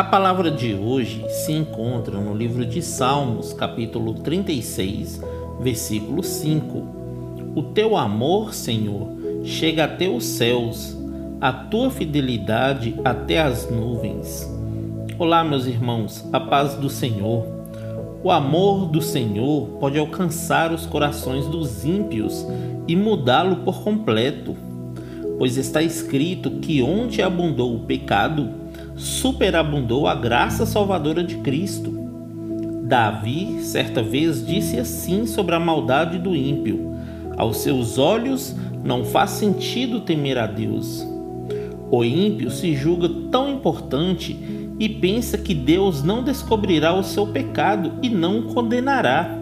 A palavra de hoje se encontra no livro de Salmos, capítulo 36, versículo 5. O teu amor, Senhor, chega até os céus, a tua fidelidade até as nuvens. Olá, meus irmãos, a paz do Senhor. O amor do Senhor pode alcançar os corações dos ímpios e mudá-lo por completo, pois está escrito que onde abundou o pecado, superabundou a graça salvadora de Cristo. Davi, certa vez, disse assim sobre a maldade do ímpio: Aos seus olhos não faz sentido temer a Deus. O ímpio se julga tão importante e pensa que Deus não descobrirá o seu pecado e não o condenará.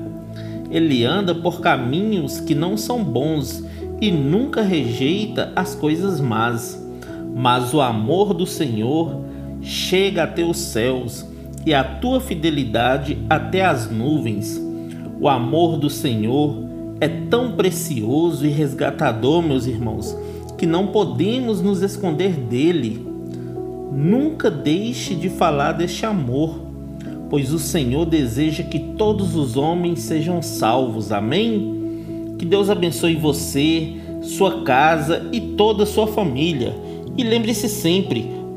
Ele anda por caminhos que não são bons e nunca rejeita as coisas más. Mas o amor do Senhor chega até os céus e a tua fidelidade até as nuvens. O amor do Senhor é tão precioso e resgatador, meus irmãos, que não podemos nos esconder dele. Nunca deixe de falar deste amor, pois o Senhor deseja que todos os homens sejam salvos. Amém? Que Deus abençoe você, sua casa e toda a sua família. E lembre-se sempre,